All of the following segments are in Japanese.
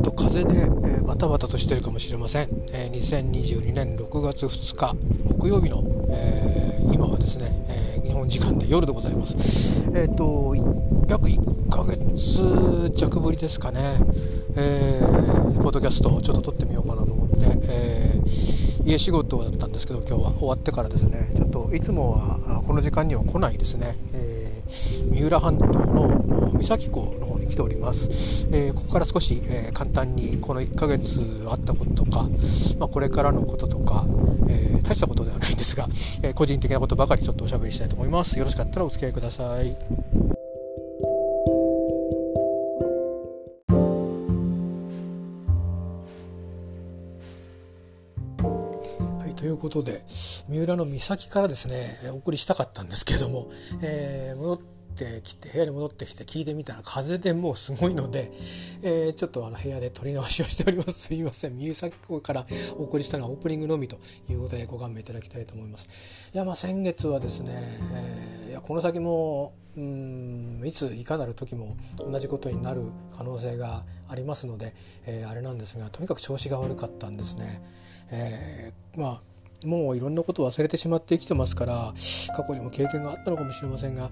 っと風で、えー、バタバタとしてるかもしれません、えー、2022年6月2日木曜日の、えー、今はですね、え日本時間で夜でございます。えっ、と約1ヶ月弱ぶりですかね、えー、ポッドキャストをちょっと撮ってみようかなと思って、え家仕事だったんですけど今日は。終わってからですね。ちょっといつもはこの時間には来ないですね、え三浦半島の三崎港来ております、えー、ここから少し、えー、簡単にこの1ヶ月あったこととか、まあ、これからのこととか、えー、大したことではないんですが、え個人的なことばかりちょっとおしゃべりしたいと思います。よろしかったらお付き合いください。ということで三浦の岬からですねお送りしたかったんですけども、えー、戻ってってきて部屋に戻ってきて聞いてみたら風でもうすごいので、えー、ちょっとあの部屋で撮り直しをしております。すいません。三崎港からお送りしたのはオープニングのみということでご勘弁いただきたいと思います。いやまあ先月はですね、えー、いやこの先もうんいついかなる時も同じことになる可能性がありますので、えー、あれなんですがとにかく調子が悪かったんですね、えー、まあもういろんなことを忘れてしまって生きてますから過去にも経験があったのかもしれませんが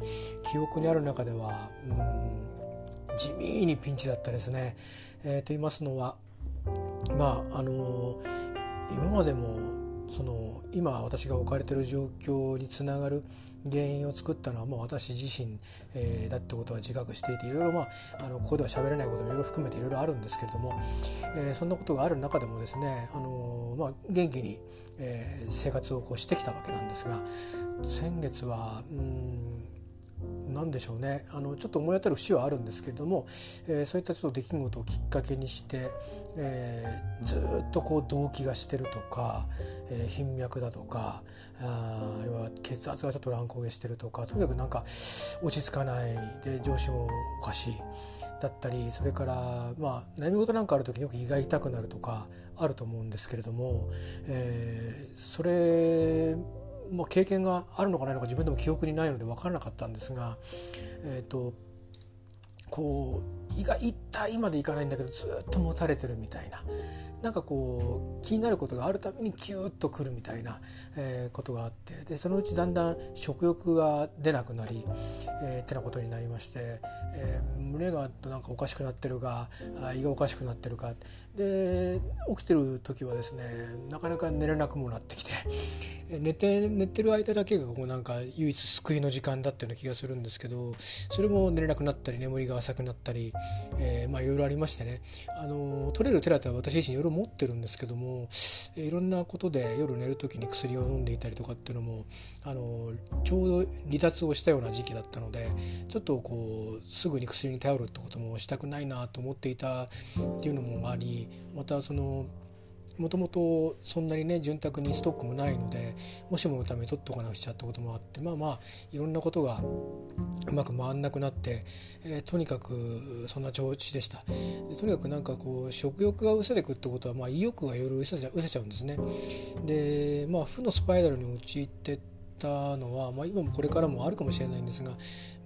記憶にある中ではうん地味にピンチだったですね。えー、と言いますのはまああのー、今までもその今私が置かれてる状況につながる原因を作ったのは、もう、私自身、えー、だってことは自覚していていろいろ、まあ、あのここでは喋れないこともいろいろ含めていろいろあるんですけれども、えー、そんなことがある中でもですね、あのー、まあ、元気に、えー、生活をこうしてきたわけなんですが先月はうん何でしょうね。あのちょっと思い当たる節はあるんですけれども、えー、そういったちょっと出来事をきっかけにして、えー、ずっとこう動悸がしてるとか、えー、頻脈だとかああるいは血圧がちょっと乱高下してるとかとにかくなんか落ち着かないで上司もおかしいだったりそれからまあ悩み事なんかある時によく胃が痛くなるとかあると思うんですけれども、えー、それまあ、経験があるのかないのか自分でも記憶にないので分からなかったんですが、えーと、こう胃が痛いまでいかないんだけどずっと持たれてるみたいな。なんかこう気になることがあるたびにキューッとくるみたいな、えー、ことがあってでそのうちだんだん食欲が出なくなり、えー、ってなことになりまして、えー、胸がなんかおかしくなってるか胃がおかしくなってるか。で起きてる時はですねなかなか寝れなくもなってきて 寝て寝てる間だけがこうなんか唯一救いの時間だったような気がするんですけどそれも寝れなくなったり眠りが浅くなったり、えー、まあいろいろありましてね。あの取れるテラテは私自身ろ持ってるんですけどもいろんなことで夜寝る時に薬を飲んでいたりとかっていうのもあのちょうど離脱をしたような時期だったのでちょっとこうすぐに薬に頼るってこともしたくないなと思っていたっていうのもありまたそのもともとそんなにね潤沢にストックもないのでもしものために取っておかなくちゃってこともあってまあまあいろんなことがうまく回んなくなって、えー、とにかくそんな調子でした。とにかくなんかこう食欲が失せてくってことは、まあ、意欲がいろいろ失せちゃうんですね。でまあ負のスパイラルに陥ってたのは、まあ、今もこれからもあるかもしれないんですが、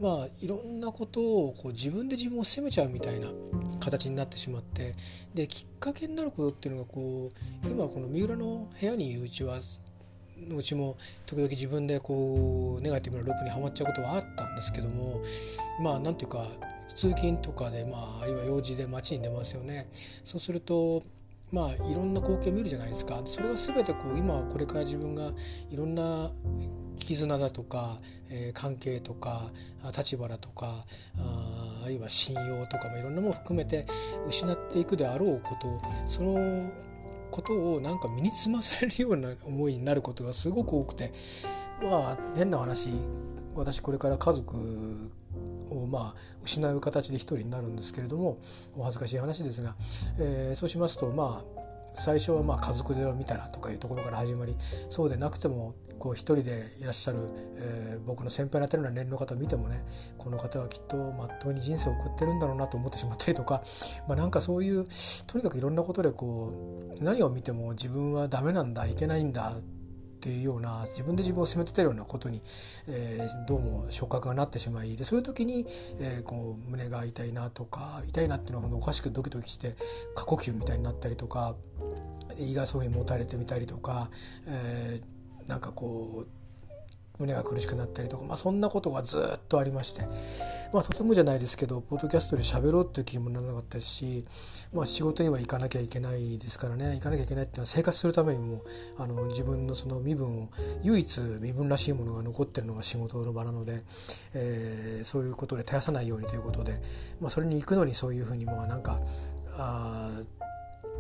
まあ、いろんなことをこう自分で自分を責めちゃうみたいな形になってしまってできっかけになることっていうのがこう今この三浦の部屋にいるうちはのうちも時々自分でこうネガティブなループにはまっちゃうことはあったんですけどもまあなんていうか通勤とかで、まあ、あるいは用事で街に出ますよね。そうするとまあいろんな光景を見るじゃないですか。それは全てこう今これから自分がいろんな絆だとか、えー、関係とか立場だとかああるいは信用とかもいろんなもの含めて失っていくであろうことそのことをなんか身につまされるような思いになることがすごく多くてまあ変な話私これから家族をまあ失う形で一人になるんですけれどもお恥ずかしい話ですが、えー、そうしますとまあ最初はまあ家族で見たらとかいうところから始まりそうでなくてもこう一人でいらっしゃる、えー、僕の先輩にあたるような年齢の方を見てもねこの方はきっとまっとうに人生を送ってるんだろうなと思ってしまったりとか、まあ、なんかそういうとにかくいろんなことでこう何を見ても自分はダメなんだいけないんだっていうような自分で自分を責めてたようなことに、えー、どうも触覚がなってしまいでそういう時に、えー、こう胸が痛いなとか痛いなっていうのはおかしくドキドキして過呼吸みたいになったりとか胃がそういうふうに持たれてみたりとか、えー、なんかこう胸が苦しくなったりとか、まあ、そんなことがずっとありまして、まあ、とてもじゃないですけどポッドキャストで喋ろうっていう気にもならなかったし、まあ、仕事には行かなきゃいけないですからね行かなきゃいけないっていうのは生活するためにもあの自分のその身分を唯一身分らしいものが残ってるのが仕事の場なので、えー、そういうことで絶やさないようにということで、まあ、それに行くのにそういうふうにもうなんかああ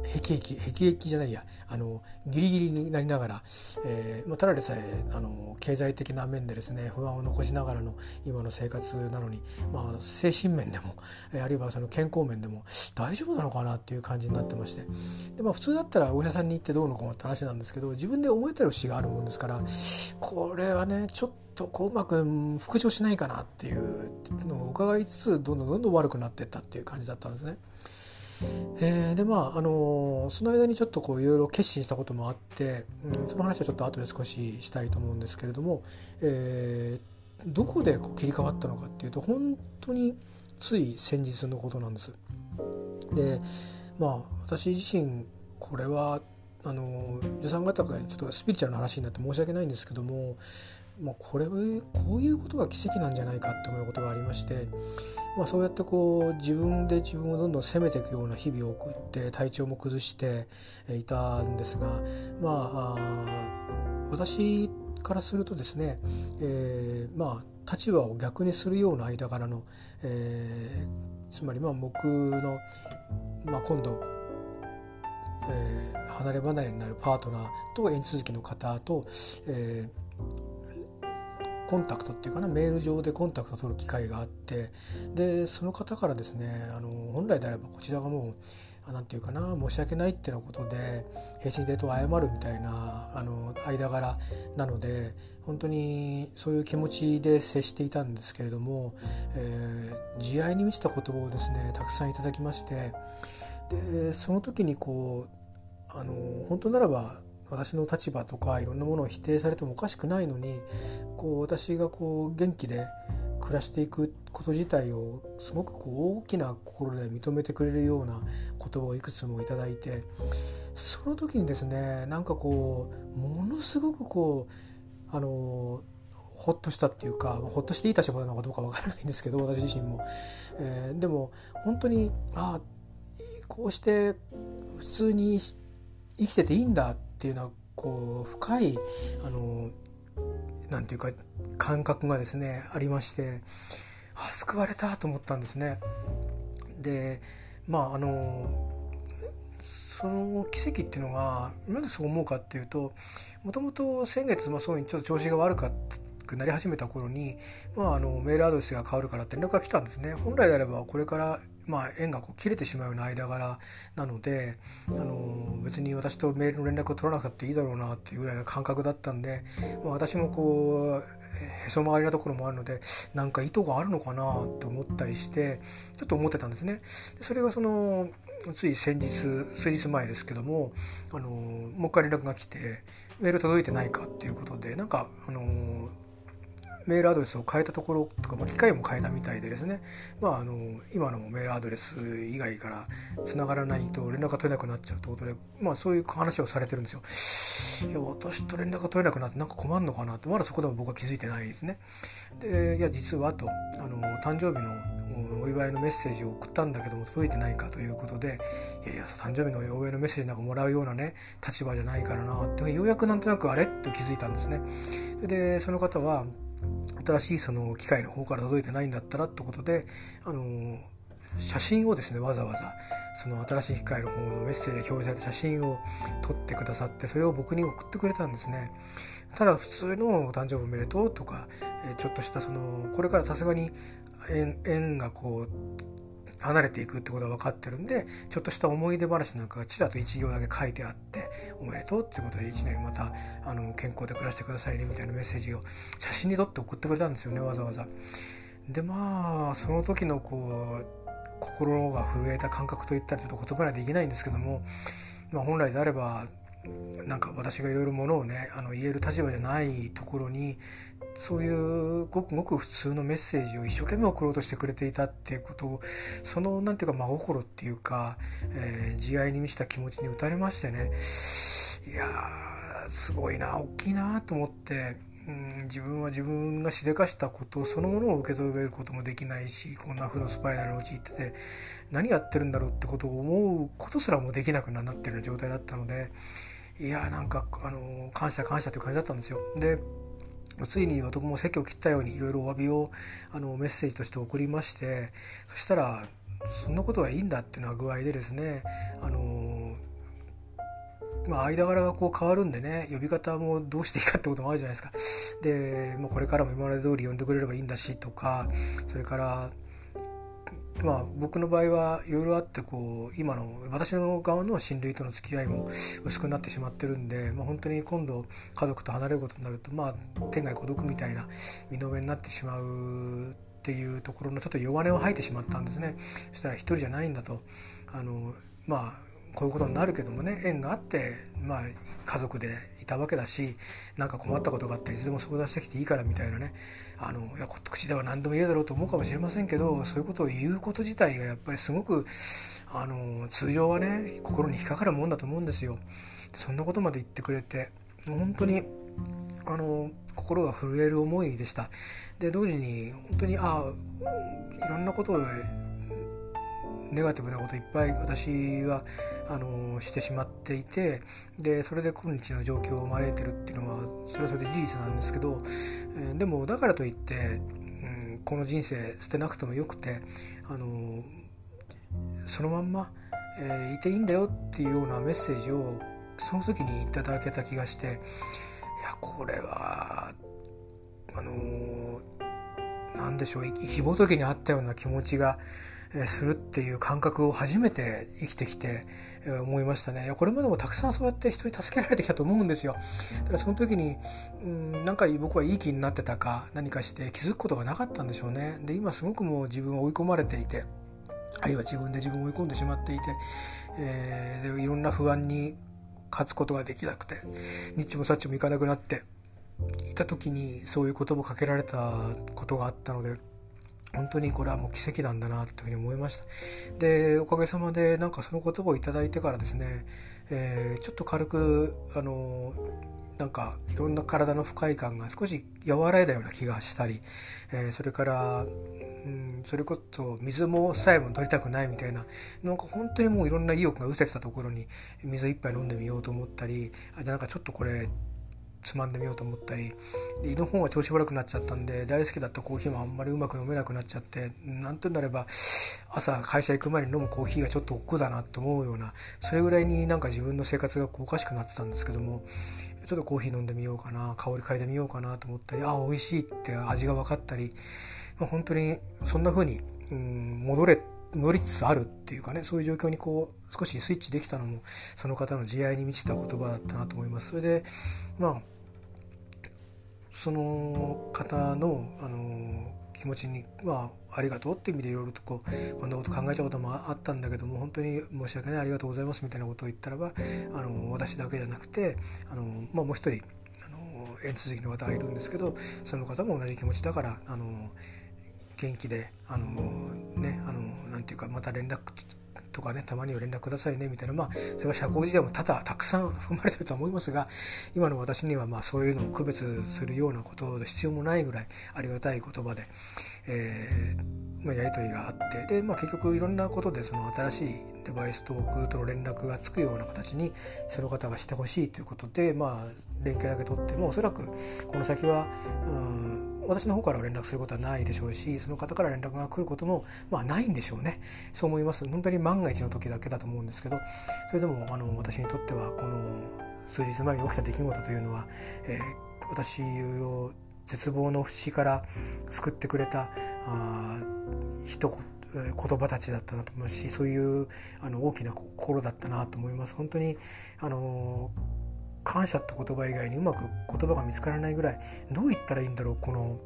辟易辟易じゃないやあのギリギリになりながら、えーまあ、ただでさえあの経済的な面でですね不安を残しながらの今の生活なのに、まあ、精神面でもあるいはその健康面でも大丈夫なのかなっていう感じになってましてで、まあ、普通だったらお医者さんに行ってどうのこうのって話なんですけど自分で思えてる節があるもんですからこれはねちょっとこううまく復調しないかなっていうのを伺いつつどんどんどんどん悪くなってったっていう感じだったんですね。えー、でまああのその間にちょっとこういろいろ決心したこともあって、うん、その話はちょっと後で少ししたいと思うんですけれども、えー、どこで切り替わったのかっていうと本当につい先日のことなんです。でまあ私自身これはあの皆さん方がちょっとスピリチュアルな話になって申し訳ないんですけどもまあ、これこういうことが奇跡なんじゃないかって思うことがありまして、まあ、そうやってこう自分で自分をどんどん責めていくような日々を送って体調も崩していたんですがまあ私からするとですね、えー、まあ立場を逆にするような間柄の、えー、つまりまあ僕の、まあ、今度、えー、離れ離れになるパートナーと縁続きの方と、えーコンタクトっていうかなメール上でコンタクトを取る機会があってでその方からですねあの本来であればこちらがもう何て言うかな申し訳ないっていうようなことで平身低頭謝るみたいなあの間柄なので本当にそういう気持ちで接していたんですけれども、えー、慈愛に満ちた言葉をですねたくさんいただきましてでその時にこうあの本当ならば私の立場とかいろんなものを否定されてもおかしくないのにこう私がこう元気で暮らしていくこと自体をすごくこう大きな心で認めてくれるような言葉をいくつもいただいてその時にですねなんかこうものすごくこうあのほっとしたっていうかほっとしていい立場なのかどうかわからないんですけど私自身も。えー、でも本当にああこうして普通に生きてていいんだってていうのはこう深いあのなんていうか感覚がですねありましてあ救われたと思ったんですね。でまああのその奇跡っていうのがなぜそう思うかっていうともともと先月、まあ、そういうちょっと調子が悪かくなり始めた頃に、まあ、あのメールアドレスが変わるからって連絡が来たんですね。本来であればこれからまあ、縁がこう切れてしまうような間柄なのであの別に私とメールの連絡を取らなくたっていいだろうなっていうぐらいの感覚だったんで、まあ、私もこうへそ曲がりなところもあるのでなんか意図があるのかなって思ったりしてちょっと思ってたんですね。それがそのつい先日数日前ですけどもあのもう一回連絡が来てメール届いてないかっていうことでなんかあのメールアドレスを変えたところとか、まあ、機械も変えたみたいでですね、まあ、あの今のメールアドレス以外からつながらないと連絡が取れなくなっちゃうということで、まあ、そういう話をされてるんですよ。いや私と連絡が取れなくなってなんか困るのかなってまだそこでも僕は気づいてないですね。でいや実はとあの誕生日のお祝いのメッセージを送ったんだけども届いてないかということでいやいや誕生日のお祝いのメッセージなんかもらうようなね立場じゃないからなってようやくなんとなくあれと気づいたんですね。でその方は新しいその機械の方から届いてないんだったらってことであの写真をですねわざわざその新しい機械の方のメッセージで表示された写真を撮ってくださってそれを僕に送ってくれたんですね。ただ普通のお誕生日おめでとうとかちょっとしたそのこれからさすがに縁がこう離れていくってことが分かってるんでちょっとした思い出話なんかがちらと1行だけ書いてあっておめでとうってことで1年またあの健康で暮らしてくださいねみたいなメッセージを写真に撮って送ってくれたんですよねわざわざ。でまあその時のこう心が震えた感覚といったらちょっと言葉にはできないんですけども、まあ、本来であればなんか私がいろいろものをねあの言える立場じゃないところにそういうごくごく普通のメッセージを一生懸命送ろうとしてくれていたっていうことをその何ていうか真心っていうか、えー、慈愛に満ちた気持ちに打たれましてねいやすごいな大きいなと思って、うん、自分は自分がしでかしたことそのものを受け止めることもできないしこんな負のスパイラルに陥ってて何やってるんだろうってことを思うことすらもできなくなってる状態だったのでいやなんかあの感謝感謝という感じだったんですよ。でついに私も席を切ったようにいろいろお詫びをあのメッセージとして送りましてそしたらそんなことはいいんだっていうのは具合でですねあのまあ、間柄がこう変わるんでね呼び方もどうしていいかってこともあるじゃないですか。で、まあ、これからも今まで通り呼んでくれればいいんだしとかそれからまあ僕の場合はいろいろあってこう今の私の側の親類との付き合いも薄くなってしまってるんで、まあ、本当に今度家族と離れることになるとまあ天涯孤独みたいな身の上になってしまうっていうところのちょっと弱音を吐いてしまったんですね。そしたら一人じゃないんだとあのまあこういうことになるけどもね縁があって、まあ、家族でいたわけだし何か困ったことがあっていつでも相談してきていいからみたいなねあのいや口では何でも言えだろうと思うかもしれませんけどそういうことを言うこと自体がやっぱりすごくあの通常はね心に引っかかるもんだと思うんですよ。そんなことまで言ってくれて本当にあの心が震える思いでした。で同時に本当にああいろんなことをネガティブなこといっぱい私はあのしてしまっていてでそれで今日の状況を招いてるっていうのはそれはそれで事実なんですけど、え、でもだからといって、うん、この人生捨てなくてもよくてあのそのまんま、えー、いていいんだよっていうようなメッセージをその時にいただけた気がしていやこれはあの何でしょうひぼときにあったような気持ちがするっていう感覚を初めて生きてきて思いましたね。これまでもたくさんそうやって人に助けられてきたと思うんですよ。だからその時に、うん、なんか僕はいい気になってたか何かして気づくことがなかったんでしょうね。で今すごくもう自分を追い込まれていてあるいは自分で自分を追い込んでしまっていて、えー、でいろんな不安に勝つことができなくて日もさっちもいかなくなっていた時にそういう言葉をかけられたことがあったので本当にこれはもう奇跡なんだなというふうに思いました。でおかげさまでなんかその言葉を頂いてからですね、えー、ちょっと軽くあのなんかいろんな体の不快感が少し和らいだような気がしたり、えー、それから、うん、それこそ水もさえも取りたくないみたいななんか本当にもういろんな意欲が失せてたところに水一杯飲んでみようと思ったりあじゃなんかちょっとこれつまんでみようと思ったり胃の方が調子悪くなっちゃったんで大好きだったコーヒーもあんまりうまく飲めなくなっちゃって何となれば朝会社行く前に飲むコーヒーがちょっと億劫だなと思うようなそれぐらいになんか自分の生活がおかしくなってたんですけどもちょっとコーヒー飲んでみようかな香り嗅いでみようかなと思ったりあ美味しいって味が分かったり、まあ、本当にそんな風に、うん、戻れ乗りつつあるっていうかねそういう状況にこう少しスイッチできたのもその方の慈愛に満ちた言葉だったなと思います。それでまあその方のあの気持ちにはありがとうっていう意味でいろいろとこうこんなこと考えちゃうこともあったんだけども本当に申し訳ないありがとうございますみたいなことを言ったらばあの私だけじゃなくてあの、まあ、もう一人あの縁続きの方がいるんですけどその方も同じ気持ちだからあの元気であのねあのなんていうかまた連絡とかねたまには連絡くださいねみたいなまあそれは社交辞令も多々たくさん含まれてると思いますが今の私にはまあそういうのを区別するようなことで必要もないぐらいありがたい言葉で、えー、まあ、やり取りがあってで、まあ、結局いろんなことでその新しいデバイスと僕との連絡がつくような形にその方がしてほしいということで、まあ、連携だけ取ってもおそらくこの先はうん私の方から連絡することはないでしょうしその方から連絡が来ることもまあないんでしょうね。そう思います。本当に万が一の時だけだと思うんですけどそれでもあの私にとってはこの数日前に起きた出来事というのは、えー、私を絶望の淵から救ってくれたあ一言言葉たちだったなと思うしそういうあの大きな心だったなと思います。本当にあの感謝って言葉以外にうまく言葉が見つからないぐらいどう言ったらいいんだろうこの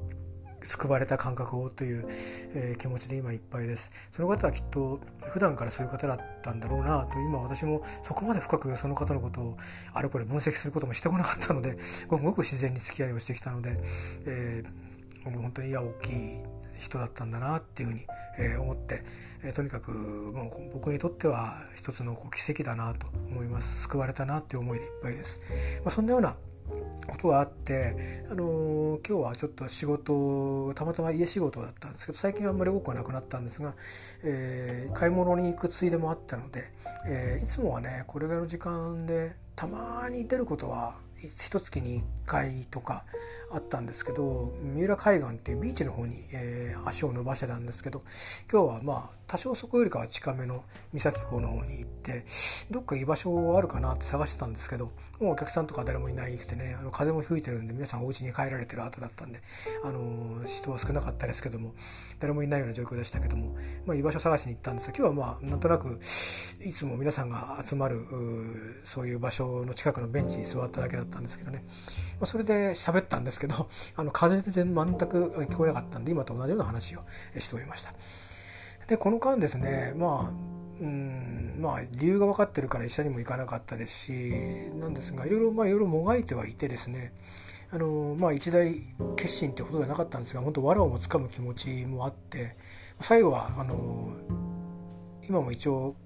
救われた感覚をという、えー、気持ちで今いっぱいです。その方はきっと普段からそういう方だったんだろうなと今私もそこまで深くその方のことをあれこれ分析することもしてこなかったのですごく自然に付き合いをしてきたので、えー、本当にいや大きい人だったんだなっていうふうに、えー、思って、え、とにかくもう僕にとっては一つのこう奇跡だなと思います救われたなっていう思いでいっぱいです。まあ、そんなようなことがあって、あのー、今日はちょっと仕事たまたま家仕事だったんですけど最近はあんまり多くはなくなったんですが、えー、買い物に行くついでもあったので、えー、いつもはねこれぐらいの時間でたまに出ることは一月に1回とかあったんですけど三浦海岸っていうビーチの方に、えー、足を伸ばしてたんですけど今日はまあ多少そこよりかは近めの三崎港の方に行ってどっか居場所あるかなって探してたんですけどもうお客さんとか誰もいないくてねあの風も吹いてるんで皆さんお家に帰られてる後だったんで、あの、人は少なかったですけども誰もいないような状況でしたけども、まあ、居場所探しに行ったんですが今日はまあなんとなくいつも皆さんが集まるそういう場所の近くのベンチに座っただけだったんですけどね、まあ、それで喋ったんですけどあの風で全然全く聞こえなかったんで今と同じような話をしておりました。でこの間ですねまあうんまあ理由が分かってるから医者にも行かなかったですしなんですがいろいろまあいろいろもがいてはいてですねあのまあ一大決心ってほどではなかったんですが本当藁をもつかむ気持ちもあって最後はあの今も一応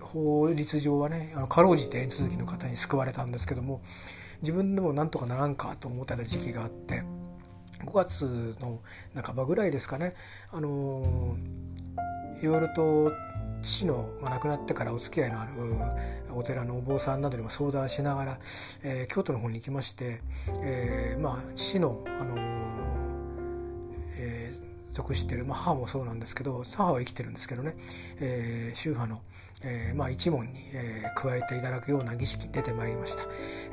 法律上はねあのかろうじて手続きの方に救われたんですけども自分でもなんとかならんかと思ってた時期があって5月の半ばぐらいですかねあのいろいろと父の亡くなってからお付き合いのあるお寺のお坊さんなどにも相談しながら、えー、京都の方に行きまして、えー、まあ父の、あのえー、属してる、まあ、母もそうなんですけど母は生きてるんですけどね、えー、宗派のえー、まあ、一門に、えー、加えていただくような儀式に出てまいりました、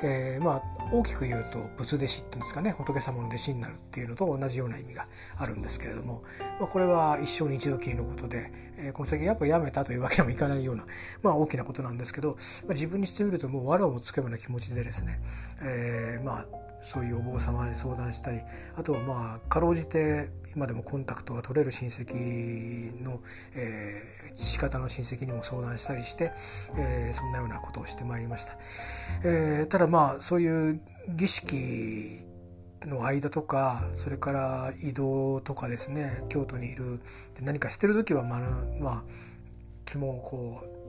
えー、まあ、大きく言うと仏弟子っていうんですかね。仏様の弟子になるっていうのと同じような意味があるんですけれども、まあ、これは一生に一度きりのことで、えこの先やっぱやめたというわけにもいかないような、まあ、大きなことなんですけど、まあ、自分にしてみるともう藁をつくような気持ちでですね、えまあそういうお坊様に相談したりあとはまあかろうじて今でもコンタクトが取れる親戚の、えー、父方の親戚にも相談したりして、えー、そんなようなことをしてまいりました。えー、ただまあそういう儀式の間とかそれから移動とかですね京都にいる何かしてる時はまあ、まあ、気もこう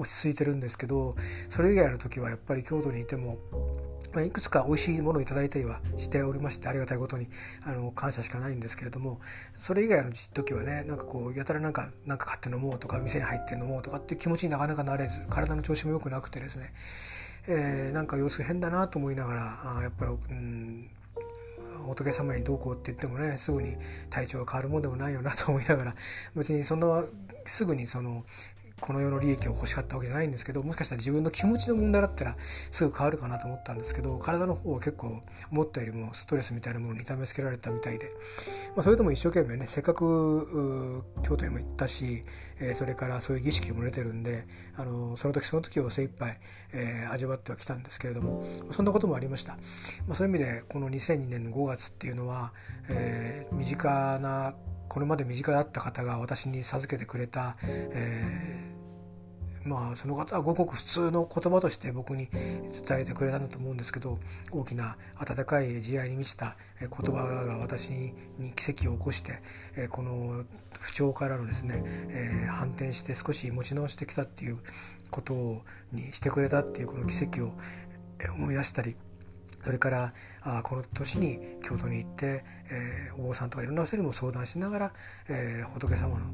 落ち着いてるんですけどそれ以外の時はやっぱり京都にいてもまあ、いくつか美味しいものをいいたりはしておりましてありがたいことにあの感謝しかないんですけれどもそれ以外の時はねなんかこうやたらなんかなんか買って飲もうとか店に入って飲もうとかっていう気持ちになかなかなれず体の調子も良くなくてですね、えー、なんか様子変だなと思いながらあやっぱり、うん仏様にどうこうって言ってもねすぐに体調が変わるもんでもないよなと思いながら別にそんなすぐにそのこの世の利益を欲しかったわけじゃないんですけどもしかしたら自分の気持ちの問題だったらすぐ変わるかなと思ったんですけど体の方は結構思ったよりもストレスみたいなものに痛めつけられたみたいで、まあ、それでも一生懸命ねせっかく京都にも行ったし、えー、それからそういう儀式も出てるんであのその時その時を精一杯、えー、味わってはきたんですけれどもそんなこともありました、まあ、そういう意味でこの2002年の5月っていうのは、えー、身近なこれまで身近だった方が私に授けてくれた、えーまあその方はごく普通の言葉として僕に伝えてくれたんだと思うんですけど大きな温かい慈愛に満ちた言葉が私に奇跡を起こしてこの不調からのですね反転して少し持ち直してきたっていうことにしてくれたっていうこの奇跡を思い出したりそれからあこの年に京都に行って、えー、お坊さんとかいろんな人にも相談しながら、えー、仏様の、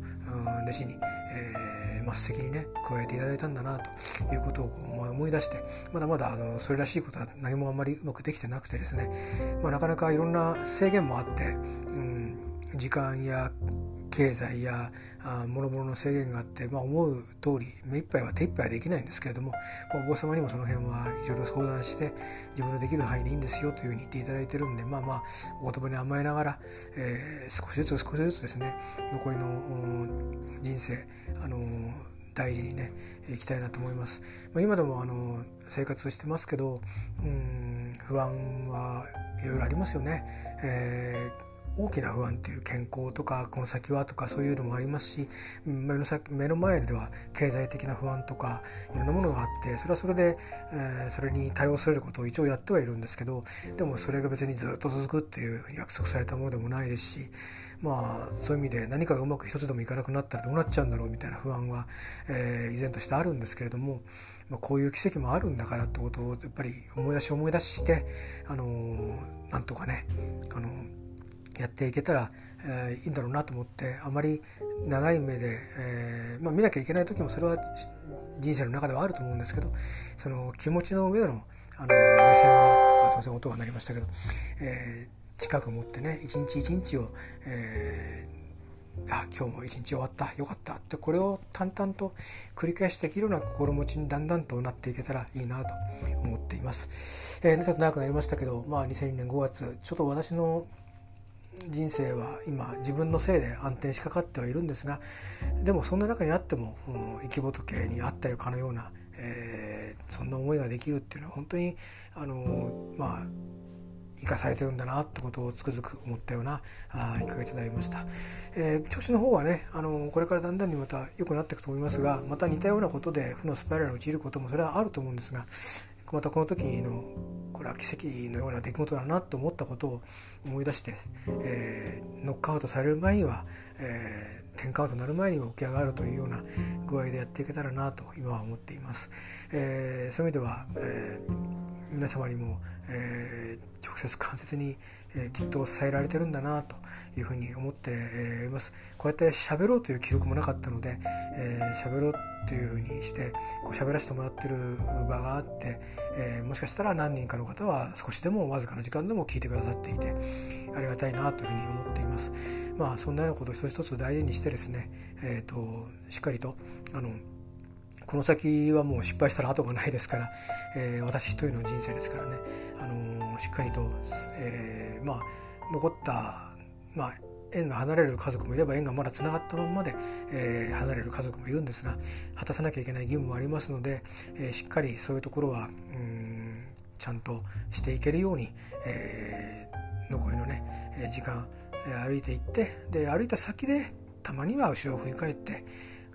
弟子に、えー、末席にね加えていただいたんだなということを思い出してまだまだあのそれらしいことは何もあんまりうまくできてなくてですね、まあ、なかなかいろんな制限もあって、うん、時間や経済やもろもろの制限があって、まあ、思う通り目いっぱいは手いっぱいはできないんですけれども、まあ、お坊様にもその辺はいろいろ相談して自分のできる範囲でいいんですよというふうに言っていただいてるんでまあまあお言葉に甘えながら、えー、少しずつ少しずつですね残りの人生あの大事にねいきたいなと思います。まあ、今でもあの生活してますけどうん不安はいろいろありますよね。えー大きな不安という健康とかこの先はとかそういうのもありますし目の先目の前では経済的な不安とかいろんなものがあってそれはそれで、えー、それに対応することを一応やってはいるんですけどでもそれが別にずっと続くっていう約束されたものでもないですしまあそういう意味で何かがうまく一つでもいかなくなったらどうなっちゃうんだろうみたいな不安は、えー、依然としてあるんですけれども、まあ、こういう奇跡もあるんだからってことをやっぱり思い出し思い出してあのー、なんとかねあのーやっていけたら、えー、いいんだろうなと思ってあまり長い目で、えー、まあ、見なきゃいけない時もそれは人生の中ではあると思うんですけどその気持ちの上でのあの目線はすいません音が鳴りましたけど、えー、近く持ってね一日一日を、えー、あ今日も一日終わったよかったってこれを淡々と繰り返してできるような心持ちにだんだんとなっていけたらいいなと思っています。えー、ちょっと長くなりましたけど、まあ、2002年5月ちょっと私の人生は今自分のせいで暗転しかかってはいるんですがでもそんな中にあっても、生き仏にあったよかのような、えー、そんな思いができるっていうのは本当にあのまあ生かされてるんだなってことをつくづく思ったようなあ1ヶ月になりました、えー、調子の方はねあのこれからだんだんにまた良くなっていくと思いますがまた似たようなことで負のスパイラルに陥ることもそれはあると思うんですがまたこの時のこれは奇跡のような出来事だなと思ったことを思い出して、えー、ノックアウトされる前には、えー、10カウトになる前には起き上がるというような具合でやっていけたらなと今は思っています。えー、そういう意味では、えー、皆様にも、えー、直接間接に、えー、きっと伝えられてるんだなというふうに思っています。こうやって喋ろうという記録もなかったので、えー、喋ろうというふうにしてこう喋らせてもらってる場があって、えー、もしかしたら何人かの方は少しでもわずかな時間でも聞いてくださっていてありがたいなというふうに思っています。まあそんなようなことを一つ一つ大事にしてですね、えーと、しっかりとあのこの先はもう失敗したら後がないですから、えー、私一人の人生ですからね、あのー、しっかりと、えー、まあ残った、まあ、縁が離れる家族もいれば縁がまだつながったままで、えー、離れる家族もいるんですが果たさなきゃいけない義務もありますので、えー、しっかりそういうところはうんちゃんとしていけるように、えー、残りのね時間歩いていってで歩いた先でたまには後ろを振り返って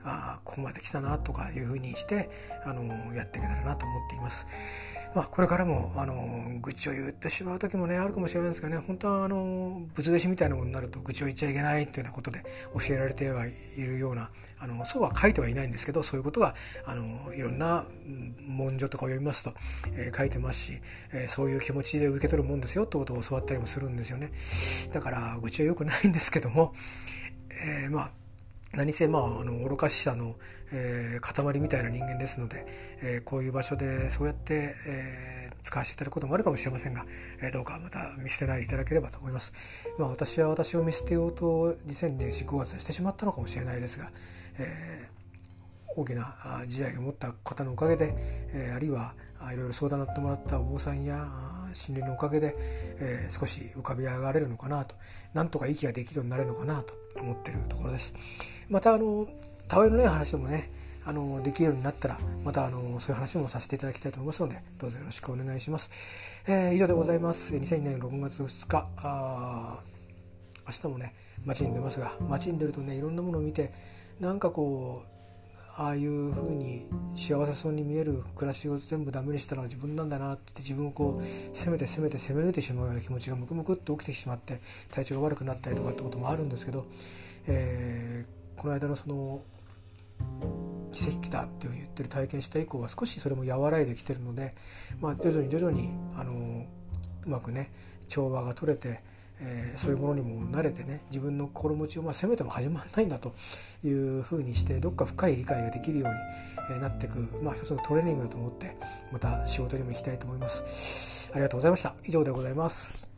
ああここまで来たなとかいうふうにしてあのやっていけたらなと思っています。まあ、これからもあの愚痴を言ってしまう時もねあるかもしれないですがね本当はあの仏弟子みたいなものになると愚痴を言っちゃいけないというようなことで教えられてはいるようなあのそうは書いてはいないんですけどそういうことがあのいろんな文書とかを読みますと、えー、書いてますし、えー、そういう気持ちで受け取るもんですよってことを教わったりもするんですよね。だから愚痴は良くないんですけども、えー、まあ何せまああの愚かしさの、えー、塊みたいな人間ですので、えー、こういう場所でそうやって、えー、使わせていただくこともあるかもしれませんが、えー、どうかまた見捨てないでいただければと思います。まあ、私は私を見捨てようと2000年4、5月してしまったのかもしれないですが、えー、大きな時代を持った方のおかげで、えー、あるいはいろいろ相談に乗ってもらったお坊さんや心霊のおかげで、えー、少し浮かび上がれるのかなと。なんとか息ができるようになれるのかなと思ってるところです。またあのたわいのない話でもねあのできるようになったらまたあのそういう話もさせていただきたいと思いますのでどうぞよろしくお願いします、えー、以上でございます。2002年6月2日あ明日もね街に出ますが街に出るとねいろんなものを見てなんかこうああいう風に幸せそうに見える暮らしを全部ダメにしたのは自分なんだなって自分をこう責めて責めて責め抜いてしまうような気持ちがムクムクっと起きてしまって体調が悪くなったりとかってこともあるんですけど、えー、この間のその奇跡だっていうふうに言ってる体験した以降は少しそれも和らいできてるので、まあ、徐々に徐々にあのうまくね調和が取れてえー、そういうものにも慣れてね自分の心持ちをまあせめても始まらないんだというふうにしてどっか深い理解ができるようになっていく、まあ、一つのトレーニングだと思ってまた仕事にも行きたいと思います。ありがとうございました。以上でございます。